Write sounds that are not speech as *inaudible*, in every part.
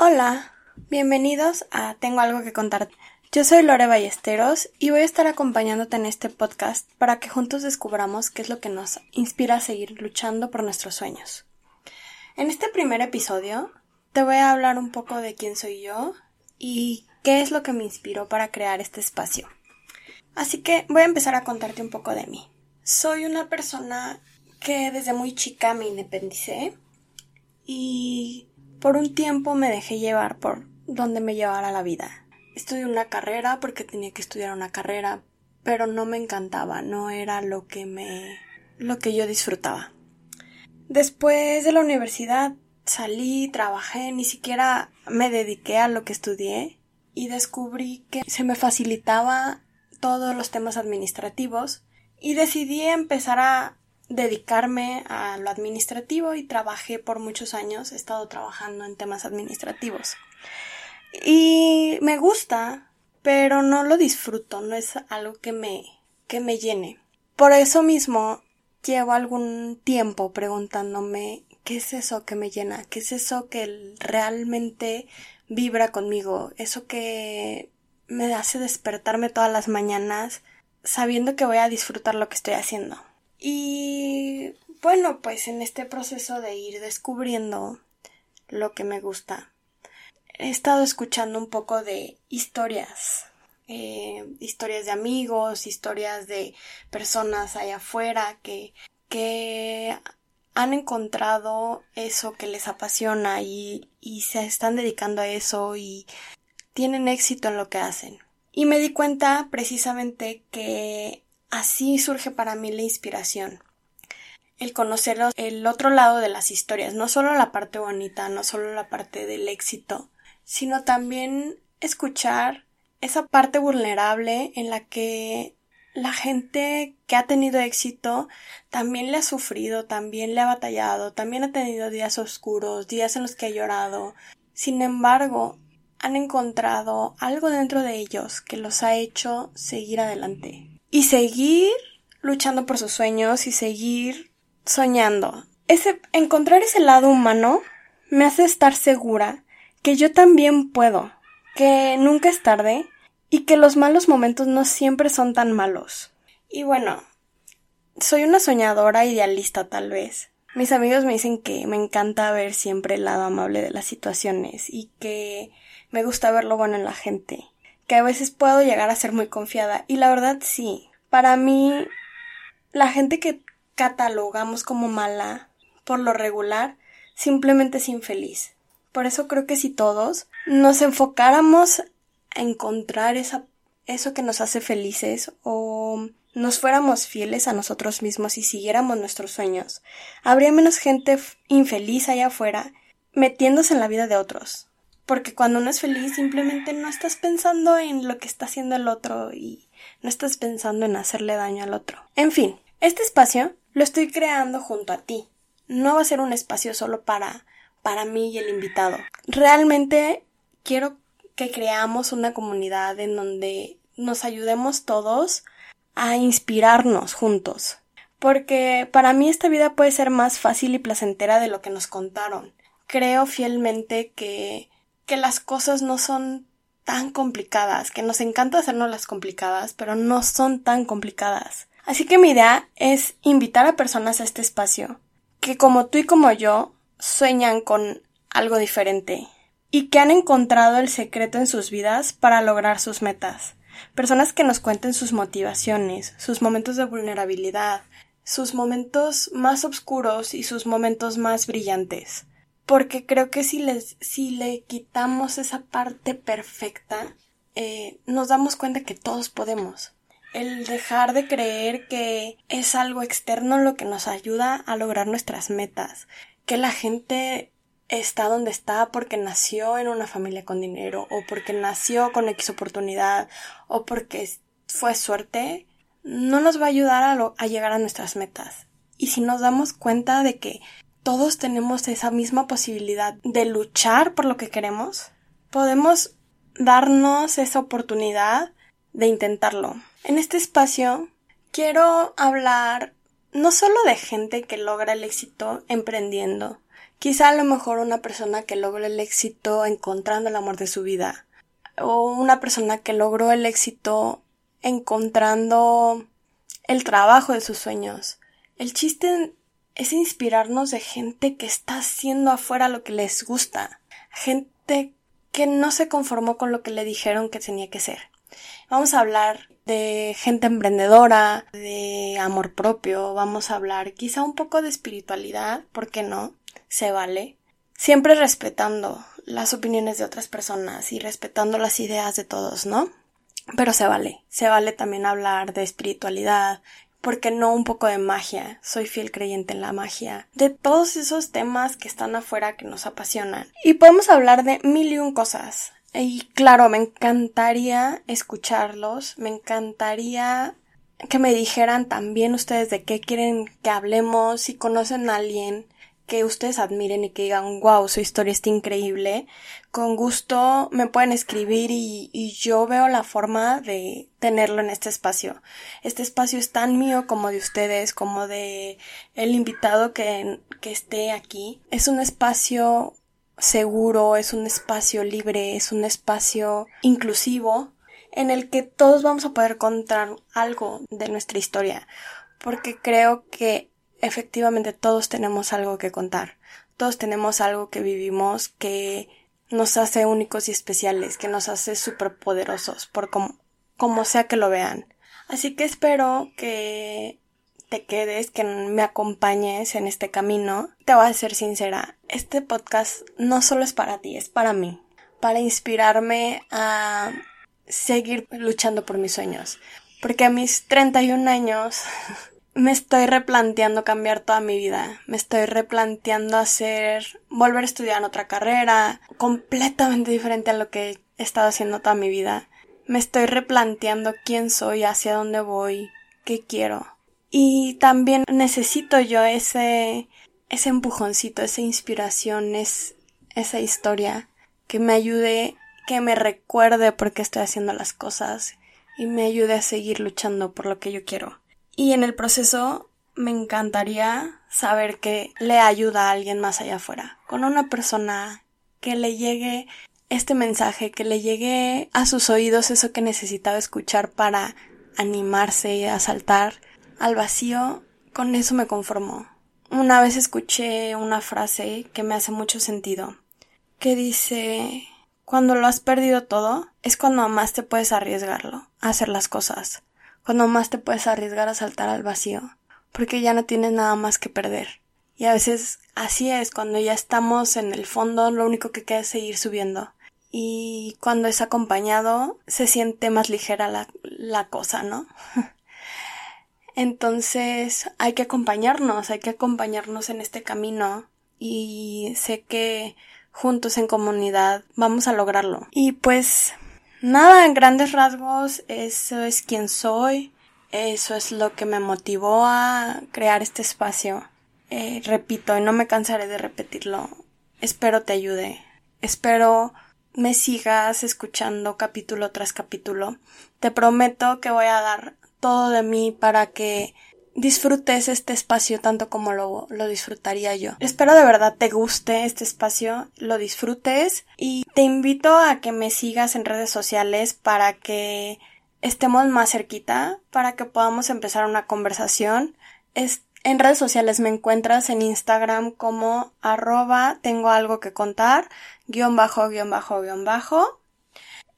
Hola, bienvenidos a Tengo algo que contar. Yo soy Lore Ballesteros y voy a estar acompañándote en este podcast para que juntos descubramos qué es lo que nos inspira a seguir luchando por nuestros sueños. En este primer episodio te voy a hablar un poco de quién soy yo y qué es lo que me inspiró para crear este espacio. Así que voy a empezar a contarte un poco de mí. Soy una persona que desde muy chica me independicé y por un tiempo me dejé llevar por donde me llevara la vida. Estudié una carrera porque tenía que estudiar una carrera, pero no me encantaba, no era lo que me lo que yo disfrutaba. Después de la universidad salí, trabajé, ni siquiera me dediqué a lo que estudié y descubrí que se me facilitaba todos los temas administrativos y decidí empezar a dedicarme a lo administrativo y trabajé por muchos años, he estado trabajando en temas administrativos. Y me gusta, pero no lo disfruto, no es algo que me que me llene. Por eso mismo llevo algún tiempo preguntándome qué es eso que me llena, qué es eso que realmente vibra conmigo, eso que me hace despertarme todas las mañanas sabiendo que voy a disfrutar lo que estoy haciendo. Y bueno, pues en este proceso de ir descubriendo lo que me gusta, he estado escuchando un poco de historias, eh, historias de amigos, historias de personas allá afuera que, que han encontrado eso que les apasiona y, y se están dedicando a eso y tienen éxito en lo que hacen. Y me di cuenta precisamente que así surge para mí la inspiración. El conocer el otro lado de las historias, no solo la parte bonita, no solo la parte del éxito, sino también escuchar esa parte vulnerable en la que la gente que ha tenido éxito también le ha sufrido, también le ha batallado, también ha tenido días oscuros, días en los que ha llorado. Sin embargo, han encontrado algo dentro de ellos que los ha hecho seguir adelante. Y seguir luchando por sus sueños y seguir soñando. Ese, encontrar ese lado humano me hace estar segura que yo también puedo, que nunca es tarde y que los malos momentos no siempre son tan malos. Y bueno, soy una soñadora idealista tal vez. Mis amigos me dicen que me encanta ver siempre el lado amable de las situaciones y que me gusta ver lo bueno en la gente, que a veces puedo llegar a ser muy confiada y la verdad sí. Para mí, la gente que catalogamos como mala por lo regular simplemente es infeliz. Por eso creo que si todos nos enfocáramos encontrar esa, eso que nos hace felices o nos fuéramos fieles a nosotros mismos y siguiéramos nuestros sueños, habría menos gente infeliz allá afuera metiéndose en la vida de otros. Porque cuando uno es feliz simplemente no estás pensando en lo que está haciendo el otro y no estás pensando en hacerle daño al otro. En fin, este espacio lo estoy creando junto a ti. No va a ser un espacio solo para para mí y el invitado. Realmente quiero que creamos una comunidad en donde nos ayudemos todos a inspirarnos juntos. Porque para mí esta vida puede ser más fácil y placentera de lo que nos contaron. Creo fielmente que, que las cosas no son tan complicadas, que nos encanta hacernos las complicadas, pero no son tan complicadas. Así que mi idea es invitar a personas a este espacio, que como tú y como yo sueñan con algo diferente, y que han encontrado el secreto en sus vidas para lograr sus metas. Personas que nos cuenten sus motivaciones, sus momentos de vulnerabilidad, sus momentos más oscuros y sus momentos más brillantes. Porque creo que si, les, si le quitamos esa parte perfecta, eh, nos damos cuenta que todos podemos. El dejar de creer que es algo externo lo que nos ayuda a lograr nuestras metas que la gente está donde está porque nació en una familia con dinero o porque nació con X oportunidad o porque fue suerte, no nos va a ayudar a, a llegar a nuestras metas. Y si nos damos cuenta de que todos tenemos esa misma posibilidad de luchar por lo que queremos, podemos darnos esa oportunidad de intentarlo. En este espacio quiero hablar no solo de gente que logra el éxito emprendiendo, quizá a lo mejor una persona que logra el éxito encontrando el amor de su vida, o una persona que logró el éxito encontrando el trabajo de sus sueños. El chiste es inspirarnos de gente que está haciendo afuera lo que les gusta, gente que no se conformó con lo que le dijeron que tenía que ser. Vamos a hablar de gente emprendedora, de amor propio, vamos a hablar quizá un poco de espiritualidad, ¿por qué no? Se vale. Siempre respetando las opiniones de otras personas y respetando las ideas de todos, ¿no? Pero se vale, se vale también hablar de espiritualidad, porque no un poco de magia? Soy fiel creyente en la magia. De todos esos temas que están afuera que nos apasionan. Y podemos hablar de mil y un cosas. Y claro, me encantaría escucharlos, me encantaría que me dijeran también ustedes de qué quieren que hablemos, si conocen a alguien que ustedes admiren y que digan, wow, su historia está increíble, con gusto me pueden escribir y, yo veo la forma de tenerlo en este espacio. Este espacio es tan mío como de ustedes, como de el invitado que, que esté aquí. Es un espacio seguro, es un espacio libre, es un espacio inclusivo en el que todos vamos a poder contar algo de nuestra historia, porque creo que efectivamente todos tenemos algo que contar, todos tenemos algo que vivimos que nos hace únicos y especiales, que nos hace superpoderosos, por como, como sea que lo vean. Así que espero que te quedes, que me acompañes en este camino. Te voy a ser sincera, este podcast no solo es para ti, es para mí, para inspirarme a seguir luchando por mis sueños. Porque a mis 31 años *laughs* me estoy replanteando cambiar toda mi vida. Me estoy replanteando hacer, volver a estudiar en otra carrera, completamente diferente a lo que he estado haciendo toda mi vida. Me estoy replanteando quién soy, hacia dónde voy, qué quiero. Y también necesito yo ese, ese empujoncito, esa inspiración, es, esa historia que me ayude, que me recuerde por qué estoy haciendo las cosas y me ayude a seguir luchando por lo que yo quiero. Y en el proceso me encantaría saber que le ayuda a alguien más allá afuera, con una persona que le llegue este mensaje, que le llegue a sus oídos eso que necesitaba escuchar para animarse a saltar al vacío, con eso me conformo. Una vez escuché una frase que me hace mucho sentido, que dice cuando lo has perdido todo, es cuando más te puedes arriesgarlo, a hacer las cosas, cuando más te puedes arriesgar a saltar al vacío, porque ya no tienes nada más que perder. Y a veces así es, cuando ya estamos en el fondo, lo único que queda es seguir subiendo. Y cuando es acompañado, se siente más ligera la, la cosa, ¿no? *laughs* Entonces hay que acompañarnos, hay que acompañarnos en este camino y sé que juntos en comunidad vamos a lograrlo. Y pues nada, en grandes rasgos eso es quien soy, eso es lo que me motivó a crear este espacio. Eh, repito, y no me cansaré de repetirlo, espero te ayude, espero me sigas escuchando capítulo tras capítulo. Te prometo que voy a dar todo de mí para que disfrutes este espacio tanto como lo, lo, disfrutaría yo. Espero de verdad te guste este espacio, lo disfrutes y te invito a que me sigas en redes sociales para que estemos más cerquita, para que podamos empezar una conversación. Es, en redes sociales me encuentras en Instagram como arroba tengo algo que contar, guion bajo, guion bajo, guion bajo.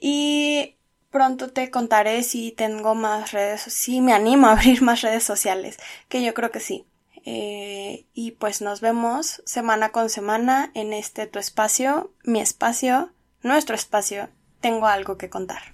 Y Pronto te contaré si tengo más redes, si me animo a abrir más redes sociales, que yo creo que sí. Eh, y pues nos vemos semana con semana en este tu espacio, mi espacio, nuestro espacio. Tengo algo que contar.